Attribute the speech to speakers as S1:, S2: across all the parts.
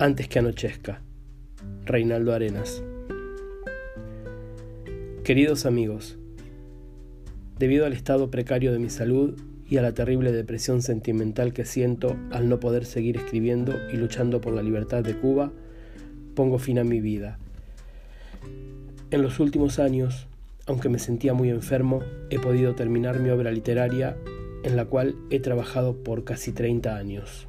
S1: antes que anochezca. Reinaldo Arenas. Queridos amigos, debido al estado precario de mi salud y a la terrible depresión sentimental que siento al no poder seguir escribiendo y luchando por la libertad de Cuba, pongo fin a mi vida. En los últimos años, aunque me sentía muy enfermo, he podido terminar mi obra literaria en la cual he trabajado por casi 30 años.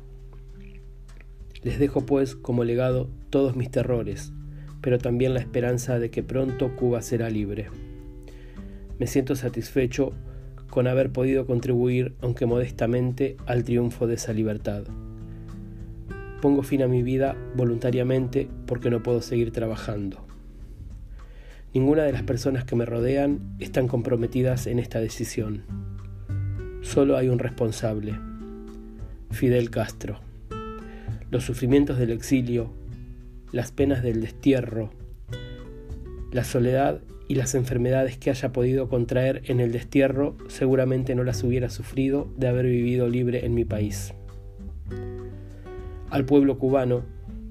S1: Les dejo pues como legado todos mis terrores, pero también la esperanza de que pronto Cuba será libre. Me siento satisfecho con haber podido contribuir, aunque modestamente, al triunfo de esa libertad. Pongo fin a mi vida voluntariamente porque no puedo seguir trabajando. Ninguna de las personas que me rodean están comprometidas en esta decisión. Solo hay un responsable, Fidel Castro. Los sufrimientos del exilio, las penas del destierro, la soledad y las enfermedades que haya podido contraer en el destierro seguramente no las hubiera sufrido de haber vivido libre en mi país. Al pueblo cubano,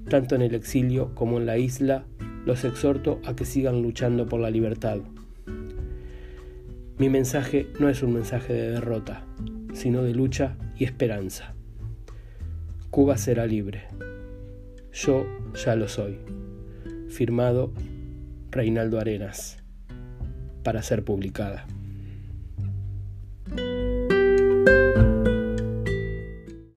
S1: tanto en el exilio como en la isla, los exhorto a que sigan luchando por la libertad. Mi mensaje no es un mensaje de derrota, sino de lucha y esperanza. Cuba será libre. Yo ya lo soy. Firmado Reinaldo Arenas. Para ser publicada.